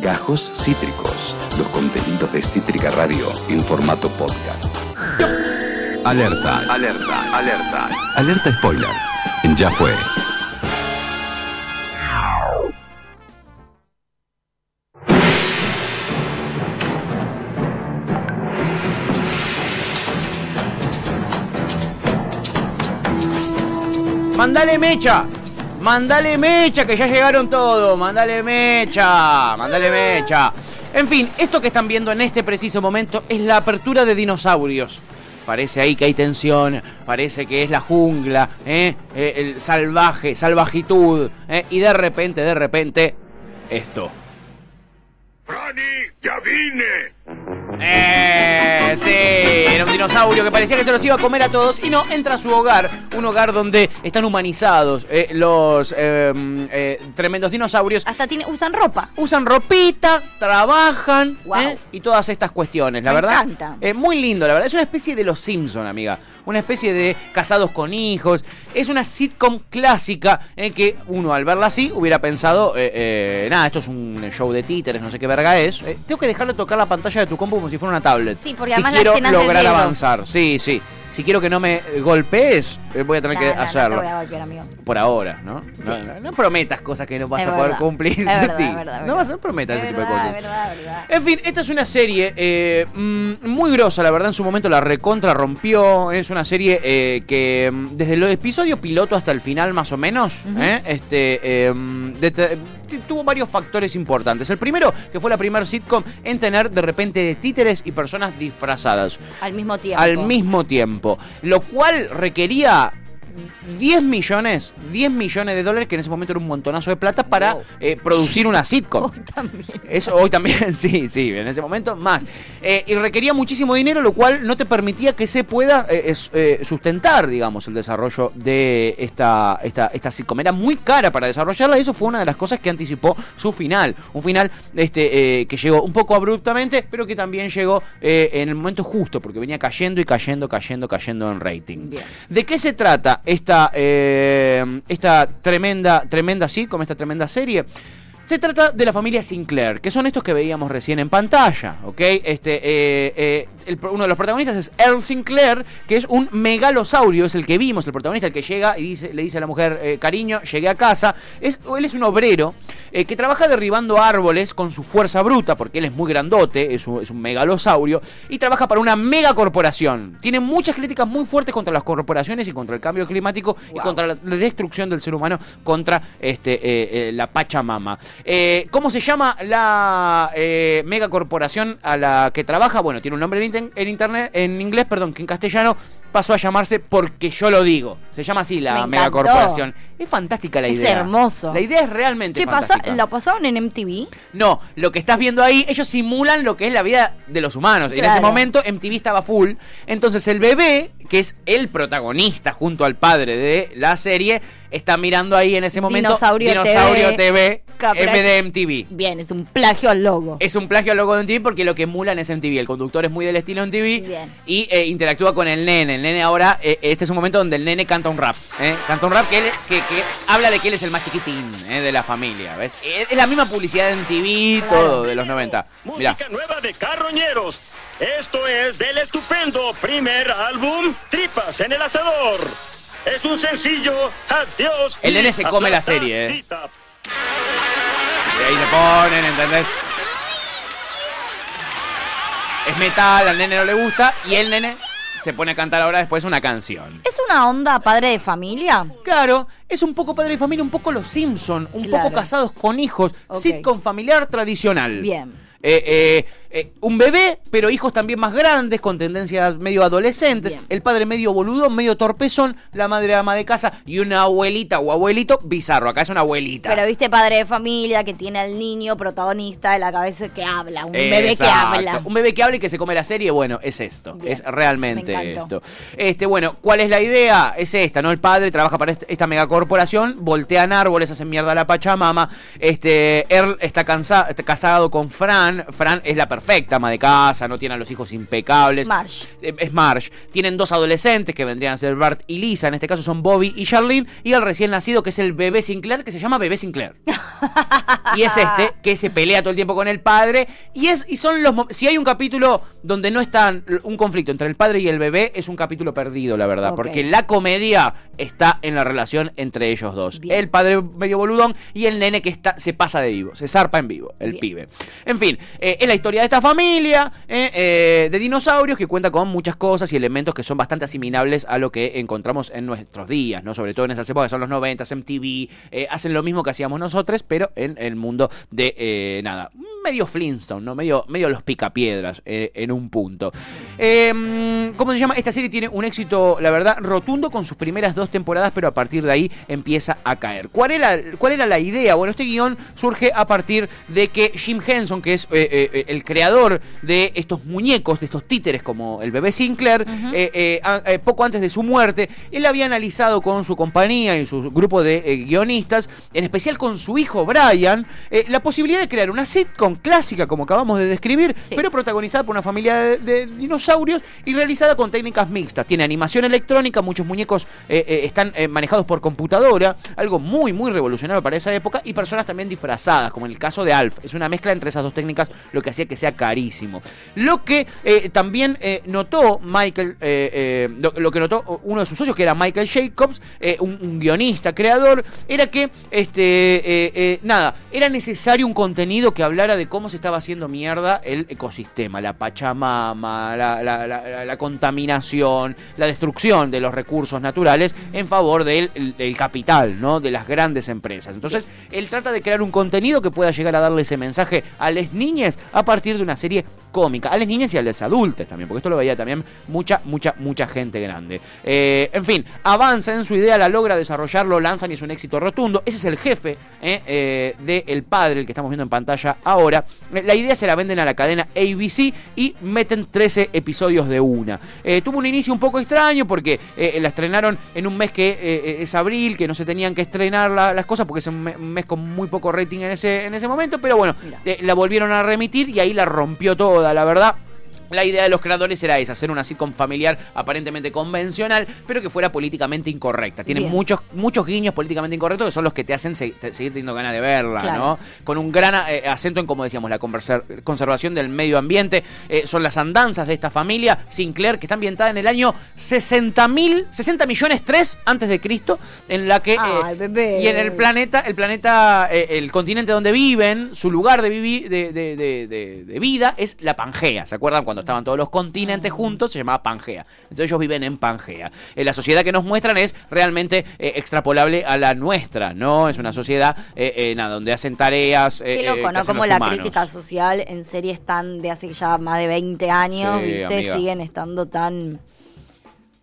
Gajos Cítricos, los contenidos de Cítrica Radio en formato podcast. Alerta, alerta, alerta. Alerta spoiler. Ya fue. Mandale mecha. Mandale mecha, que ya llegaron todos. Mandale mecha. Mandale mecha. En fin, esto que están viendo en este preciso momento es la apertura de dinosaurios. Parece ahí que hay tensión, parece que es la jungla, ¿eh? Eh, el salvaje, salvajitud. ¿eh? Y de repente, de repente, esto. ¡Franny, ya vine! Eh, sí, era un dinosaurio que parecía que se los iba a comer a todos y no, entra a su hogar, un hogar donde están humanizados eh, los eh, eh, tremendos dinosaurios. Hasta tiene, usan ropa. Usan ropita, trabajan. ¿eh? y todas estas cuestiones, la Me verdad. encanta. Muy lindo, la verdad. Es una especie de Los Simpson, amiga. Una especie de casados con hijos. Es una sitcom clásica en que uno al verla así hubiera pensado, nada, esto es un show de títeres, no sé qué verga es. Tengo que dejarle tocar la pantalla de tu compu como si fuera una tablet. Sí, porque si además quiero lograr avanzar. Sí, sí. Si quiero que no me golpees, eh, voy a tener No, que no, no te hacerlo. voy a golpear, amigo. Por ahora, ¿no? No, prometas cosas que no vas Es a poder cumplir. Es verdad, es verdad, no vas a Es ese tipo de cosas. En fin, esta es una serie eh, mm, muy grosa, la verdad, en su momento la recontra rompió. Es una serie eh, que mm, desde el episodio piloto hasta el final, más o menos, eh, este, eh, mm, de- te- tuvo varios factores importantes. El primero, que fue la primer sitcom en tener de repente de títeres y personas disfrazadas Al mismo tiempo. al mismo tiempo, lo cual requería 10 millones, 10 millones de dólares, que en ese momento era un montonazo de plata, para Wow. eh, producir una sitcom. Hoy también. Eso hoy también, sí, sí, en ese momento más. Eh, y requería muchísimo dinero, lo cual no te permitía que se pueda eh, sustentar, digamos, el desarrollo de esta, esta, esta sitcom. Era muy cara para desarrollarla y eso fue una de las cosas que anticipó su final. Un final este, que llegó un poco abruptamente, pero que también llegó en el momento justo, porque venía cayendo y cayendo, cayendo, cayendo en rating. Bien. ¿De qué se trata esta, eh, esta tremenda, tremenda sitcom, esta tremenda serie? Se trata de la familia Sinclair, que son estos que veíamos recién en pantalla, ¿ok? Este, eh, eh, el uno de los protagonistas es Earl Sinclair, que es un megalosaurio, es el que vimos, el protagonista, el que llega y dice, le dice a la mujer, eh, cariño, llegué a casa. Es, él es un obrero que trabaja derribando árboles con su fuerza bruta, porque él es muy grandote, es un, es un megalosaurio, y trabaja para una megacorporación. Tiene muchas críticas muy fuertes contra las corporaciones y contra el cambio climático y contra la, la destrucción del ser humano contra este, la Pachamama. Eh, ¿Cómo se llama la eh, megacorporación a la que trabaja? Bueno, tiene un nombre en, internet, en inglés, perdón, que en castellano pasó a llamarse Porque yo lo digo. Se llama así la megacorporación. Es fantástica la Es idea. hermoso. La idea es realmente Che, pasa. ¿lo pasaron en MTV? No, lo que estás viendo ahí, ellos simulan lo que es la vida de los humanos. En ese momento MTV estaba full. Entonces el bebé, que es el protagonista junto al padre de la serie, está mirando ahí en ese momento Dinosaurio Dinosaurio TV. TV, Claro, pero en vez de es- MTV. Bien, es un plagio al logo. Es un plagio al logo de MTV porque lo que emulan es MTV. El conductor es muy del estilo MTV Bien. y eh, interactúa con el nene. El nene ahora, eh, este es un momento donde el nene canta un rap. ¿eh? Canta un rap que, él- que, que habla de que él es el más chiquitín ¿eh? de la familia. ¿ves? Es es la misma publicidad de MTV, todo de los 90. Mirá. Música nueva de Carroñeros. Esto es del estupendo primer álbum Tripas en el Asador. Es un sencillo Adiós. El nene se come la serie, eh. Y ahí le ponen, ¿entendés? Es metal, al nene no le gusta y el nene se pone a cantar ahora después una canción. ¿Es una onda padre de familia? Claro, es un poco padre de familia, un poco los Simpson, un Claro. poco casados con hijos, sitcom familiar tradicional. Bien. Eh, eh, eh, un bebé, pero hijos también más grandes, con tendencias medio adolescentes. Bien. El padre medio boludo, medio torpezón, la madre ama de casa y una abuelita o abuelito bizarro. Acá es una abuelita. Pero viste padre de familia que tiene al niño protagonista de la cabeza que habla, un bebé que habla. Un bebé que habla y que se come la serie, bueno, es esto. Bien. Es realmente esto. Este, bueno, ¿cuál es la idea? Es esta, ¿no? El padre trabaja para esta megacorporación, voltean árboles, hacen mierda a la Pachamama. Este, Earl está, cansa- está casado con Fran, Fran. Fran es la perfecta ama de casa, no tiene a los hijos impecables. Marge. Eh, Es Marge. Tienen dos adolescentes que vendrían a ser Bart y Lisa. En este caso son Bobby y Charlene. Y el recién nacido que es el bebé Sinclair, que se llama bebé Sinclair. y es este que se pelea todo el tiempo con el padre. Y es y son los si hay un capítulo donde no está un conflicto entre el padre y el bebé, es un capítulo perdido, la verdad. Porque la comedia está en la relación entre ellos dos. Bien. El padre medio boludón y el nene que está se pasa de vivo, se zarpa en vivo, el Bien. pibe. En fin, eh, es la historia de esta familia eh, eh, de dinosaurios que cuenta con muchas cosas y elementos que son bastante asimilables a lo que encontramos en nuestros días, ¿no? Sobre todo en esas épocas que son los 90, MTV, eh, hacen lo mismo que hacíamos nosotros, pero en el mundo de nada, medio Flintstone, ¿no? Medio, medio los picapiedras en un punto. Eh, ¿Cómo se llama? Esta serie tiene un éxito, la verdad, rotundo con sus primeras dos temporadas, pero a partir de ahí empieza a caer. ¿Cuál era, cuál era la idea? Bueno, este guion surge a partir de que Jim Henson, que es eh, eh, el creador de estos muñecos, de estos títeres como el bebé Sinclair, eh, eh, a- eh, poco antes de su muerte, él había analizado con su compañía y su grupo de eh, guionistas, en especial con su hijo Brian, eh, la posibilidad de crear una sitcom clásica, como acabamos de describir, Sí. pero protagonizada por una familia de, de dinosaurios y realizada con técnicas mixtas. Tiene animación electrónica, muchos muñecos eh, eh, están eh, manejados por computadora, algo muy, muy revolucionario para esa época, y personas también disfrazadas, como en el caso de Alf. Es una mezcla entre esas dos técnicas, lo que hacía que sea carísimo. Lo que eh, también eh, notó Michael, eh, lo, que notó uno de sus socios, que era Michael Jacobs, un, guionista, creador, era que, este, nada, era necesario un contenido que hablara de cómo se estaba haciendo mierda el ecosistema, la pachamama, la, contaminación, la destrucción de los recursos naturales en favor del, el- del capital, ¿no? De las grandes empresas. Entonces, él trata de crear un contenido que pueda llegar a darle ese mensaje a las a partir de una serie cómica, a las niñas y a los adultos también, porque esto lo veía también mucha, mucha, mucha gente grande. Eh, en fin, avanza en su idea, la logra desarrollar, lo lanzan y es un éxito rotundo. Ese es el jefe eh, eh, de El Padre, el que estamos viendo en pantalla ahora. Eh, La idea se la venden a la cadena ABC y meten 13 episodios de una. Tuvo un inicio un poco extraño porque la estrenaron en un mes que es abril, que no se tenían que estrenar la- las cosas porque es un me- un mes con muy poco rating en ese, en ese momento, pero bueno, la volvieron a remitir y ahí la rompió la verdad. La idea de los creadores era esa, hacer una sitcom familiar aparentemente convencional, pero que fuera políticamente incorrecta. Tiene Bien. muchos, muchos guiños políticamente incorrectos que son los que te hacen se- te- seguir teniendo ganas de verla, Claro. ¿no? Con un gran eh, acento en, como decíamos, la conservación del medio ambiente. Eh, son las andanzas de esta familia Sinclair, que está ambientada en el año 60 mil, 60 millones 3 antes de Cristo, en la que... eh, Ay, bebé. Y en el planeta, el planeta, eh, el continente donde viven, su lugar de, de- de- de- de vida es la Pangea. ¿Se acuerdan cuando estaban todos los continentes juntos? Se llamaba Pangea. Entonces ellos viven en Pangea. Eh, la sociedad que nos muestran es realmente eh, extrapolable a la nuestra, ¿no? Es una sociedad eh, eh, nada, donde hacen tareas. eh, Qué loco, ¿no? Como la humanos. crítica social en series tan de hace ya más de 20 años, Sí, ¿viste? amiga. Siguen estando tan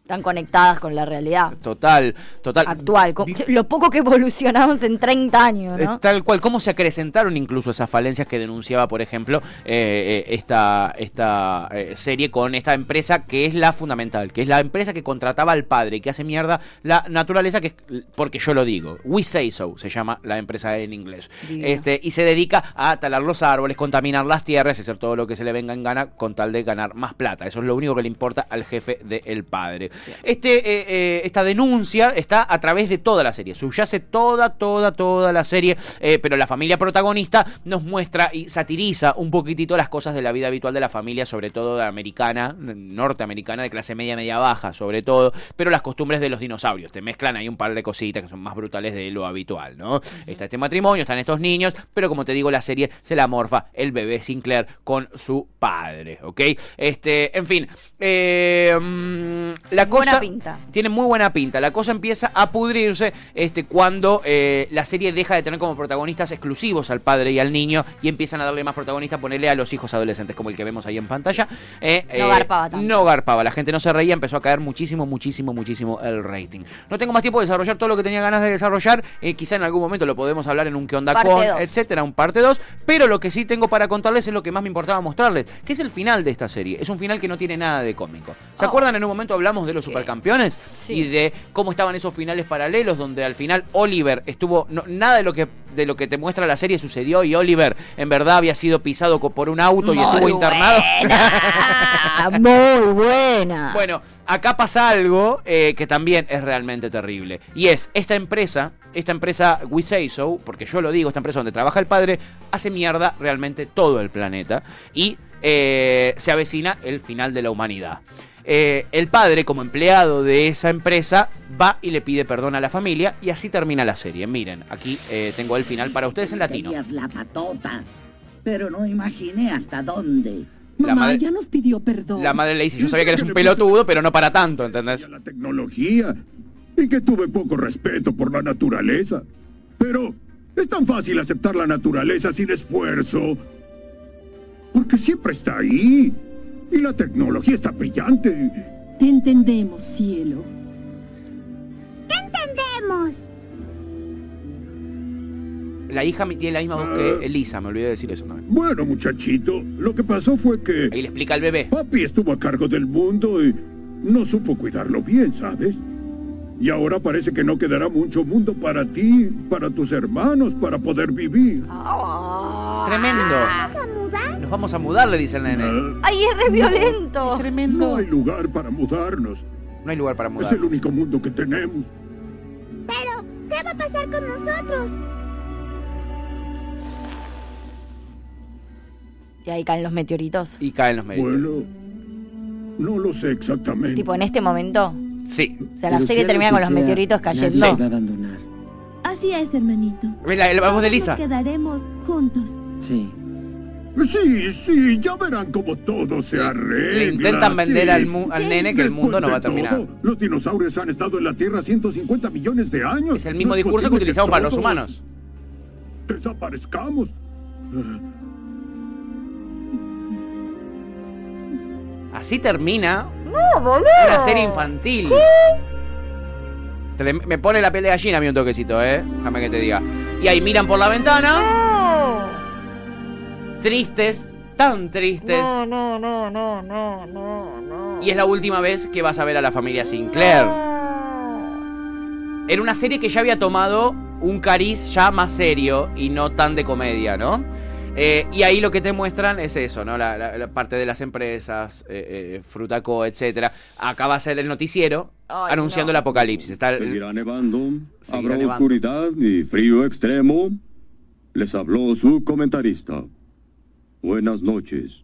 tan conectadas con la realidad Total, total. actual. Lo poco que evolucionamos en 30 años, ¿no? Tal cual, cómo se acrecentaron incluso esas falencias que denunciaba, por ejemplo, eh, eh, esta, esta eh, serie con esta empresa que es la fundamental, que es la empresa que contrataba al padre y que hace mierda la naturaleza, que es, porque yo lo digo, We Say So se llama la empresa en inglés. Divino. Este, y se dedica a talar los árboles, contaminar las tierras, hacer todo lo que se le venga en gana con tal de ganar más plata. Eso es lo único que le importa al jefe del padre. Este, eh, eh, esta denuncia está a través de toda la serie, subyace toda, toda, toda la serie, eh, pero la familia protagonista nos muestra y satiriza un poquitito las cosas de la vida habitual de la familia, sobre todo de americana, norteamericana, de clase media, media baja, sobre todo, pero las costumbres de los dinosaurios. Te mezclan ahí un par de cositas que son más brutales de lo habitual, ¿no? Está este matrimonio, están estos niños, pero como te digo, la serie se la morfa el bebé Sinclair con su padre, ¿ok? Este, en fin, eh, mm, la Buena cosa pinta. tiene muy buena pinta. La cosa empieza a pudrirse este, cuando eh, la serie deja de tener como protagonistas exclusivos al padre y al niño y empiezan a darle más protagonistas, ponerle a los hijos adolescentes, como el que vemos ahí en pantalla. Eh, No garpaba tanto. No garpaba, la gente no se reía, empezó a caer muchísimo, muchísimo, muchísimo el rating. No tengo más tiempo de desarrollar todo lo que tenía ganas de desarrollar. eh, quizá en algún momento lo podemos hablar en un que onda Parte con, dos. etcétera, un parte 2. Pero lo que sí tengo para contarles es lo que más me importaba mostrarles, que es el final de esta serie. Es un final que no tiene nada de cómico. ¿Se Oh. acuerdan? En un momento hablamos de los supercampeones Sí. y de cómo estaban esos finales paralelos donde al final Oliver estuvo no- nada de lo que de lo que te muestra la serie sucedió y Oliver en verdad había sido pisado por un auto y estuvo internado. Muy buena. Bueno, acá pasa algo eh, que también es realmente terrible. Y es, esta empresa, esta empresa We Say So, porque yo lo digo, esta empresa donde trabaja el padre, hace mierda realmente todo el planeta. Y eh, se avecina el final de la humanidad. Eh, el padre, como empleado de esa empresa, va y le pide perdón a la familia y así termina la serie. Miren, aquí eh, tengo el final para ustedes en latino. La patota, pero no imaginé hasta dónde. La Mamá madre- ya nos pidió perdón. La madre le dice, yo sabía que eres un pelotudo, pero no para tanto, ¿entendés? la tecnología y que tuve poco respeto por la naturaleza. Pero es tan fácil aceptar la naturaleza sin esfuerzo. Porque siempre está ahí. Y la tecnología está brillante. Te entendemos, cielo. La hija tiene la misma voz que Elisa, me olvidé de decir eso también. Bueno, muchachito, lo que pasó fue que Ahí le explica al bebé. papi estuvo a cargo del mundo y no supo cuidarlo bien, ¿sabes? Y ahora parece que no quedará mucho mundo para ti, para tus hermanos, para poder vivir. Tremendo. Nos vamos a mudar, le dice el nene. Ah, Ay, es re violento. Tremendo. no hay lugar para mudarnos. No hay lugar para Es mudar. el único mundo que tenemos. Pero, ¿qué va a pasar con nosotros? Y ahí caen los meteoritos. Y caen los medios. Bueno, no lo sé exactamente. Tipo, en este momento. Sí. O sea, la serie termina con los meteoritos cayendo. va a abandonar. Así es, hermanito. ¿Ves la, la voz de Elisa? Nos quedaremos juntos. Sí. Sí, sí, ya verán cómo todo se arregla. Le intentan vender sí. al, mu- al nene que el mundo no va a terminar. todo, los dinosaurios han estado en la Tierra 150 millones de años. Es el mismo No discurso que utilizamos para los humanos. Desaparezcamos. Así termina No, boludo. una serie infantil. Me pone la piel de gallina a mí un toquecito, ¿eh? Déjame que te diga. Y ahí miran por la ventana, No. Tristes, tan tristes. No, no, no, no, no, no, no. Y es la última vez que vas a ver a la familia Sinclair. Era una serie que ya había tomado un cariz ya más serio y no tan de comedia, ¿no? Eh, y ahí lo que te muestran es eso, ¿no? La, la- la parte de las empresas, eh, eh, Frutaco, etcétera. Acá va a ser el noticiero Ay, anunciando no. el apocalipsis. Está el- Seguirá nevando, Seguirá habrá nevando. oscuridad y frío extremo. Les habló su comentarista. Buenas noches.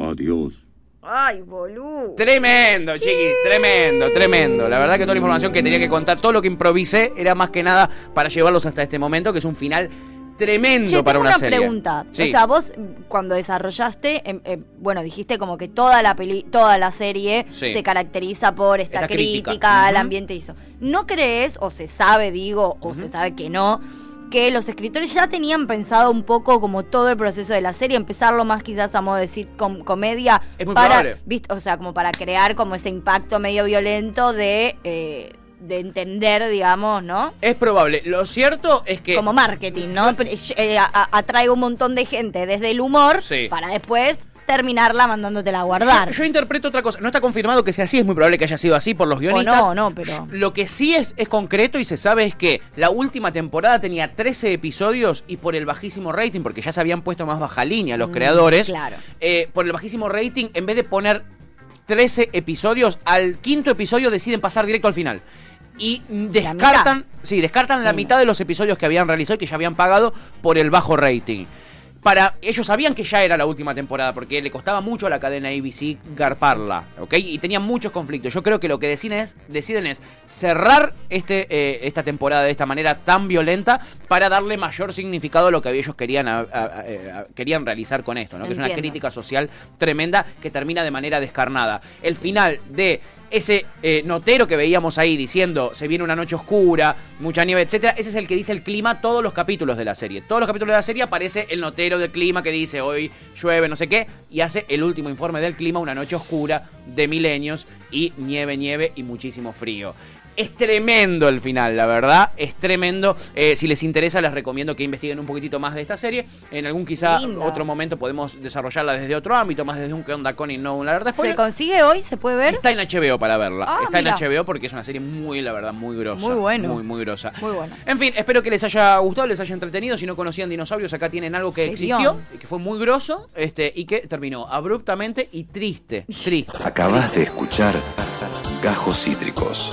Adiós. Ay, boludo. Tremendo, chiquis, tremendo, tremendo. La verdad que toda la información que tenía que contar, todo lo que improvisé, era más que nada para llevarlos hasta este momento, que es un final tremendo Che, para tengo una, una serie. pregunta. Sí. O sea, vos cuando desarrollaste, em, em, bueno, dijiste como que toda la peli, toda la serie Sí. se caracteriza por esta, Esta crítica. crítica, al ambiente y eso. ¿No crees, o se sabe, digo, o se sabe que no, que los escritores ya tenían pensado un poco como todo el proceso de la serie, empezarlo más quizás a modo de sitcom comedia, Es muy para, probable. ¿viste? o sea, como para crear como ese impacto medio violento de, eh, de entender, digamos, ¿no? Es probable. Lo cierto es que. como marketing, ¿no? Eh, a- a- atraigo un montón de gente desde el humor Sí. para después terminarla mandándotela a guardar. Yo, yo interpreto otra cosa. No está confirmado que sea así, es muy probable que haya sido así por los guionistas. no, no, pero- Lo que sí es, es concreto y se sabe es que la última temporada tenía 13 episodios y por el bajísimo rating, porque ya se habían puesto más baja línea los Mm, creadores, claro. eh, por el bajísimo rating, en vez de poner 13 episodios, al quinto episodio deciden pasar directo al final. Y descartan, sí, descartan la mitad de los episodios que habían realizado y que ya habían pagado por el bajo rating. Para, ellos sabían que ya era la última temporada porque le costaba mucho a la cadena ABC garparla, ¿ok? Y tenían muchos conflictos. Yo creo que lo que deciden es, deciden es cerrar este, eh, esta temporada de esta manera tan violenta para darle mayor significado a lo que ellos querían, a- a- a- a- querían realizar con esto, ¿no? Que es una crítica social tremenda que termina de manera descarnada. El final de ese eh, notero que veíamos ahí diciendo se viene una noche oscura, mucha nieve, etcétera, ese es el que dice el clima todos los capítulos de la serie. Todos los capítulos de la serie aparece el notero del clima que dice hoy llueve, no sé qué, y hace el último informe del clima, una noche oscura de milenios y nieve, nieve y muchísimo frío. Es tremendo el final, la verdad. Es tremendo. Eh, si les interesa, les recomiendo que investiguen un poquitito más de esta serie. En algún quizá Linda. otro momento podemos desarrollarla desde otro ámbito, más desde un que onda con y no una verdad ¿Se consigue hoy? ¿Se puede ver? Está en HBO para verla. Ah, Está mira. en HBO porque es una serie muy, la verdad, muy grosa. Muy bueno. Muy, muy grosa. Muy bueno. En fin, espero que les haya gustado, les haya entretenido. Si no conocían dinosaurios, acá tienen algo que Serión. existió, y que fue muy grosso, este, y que terminó abruptamente y triste. Triste. Acabas de escuchar Gajos Cítricos.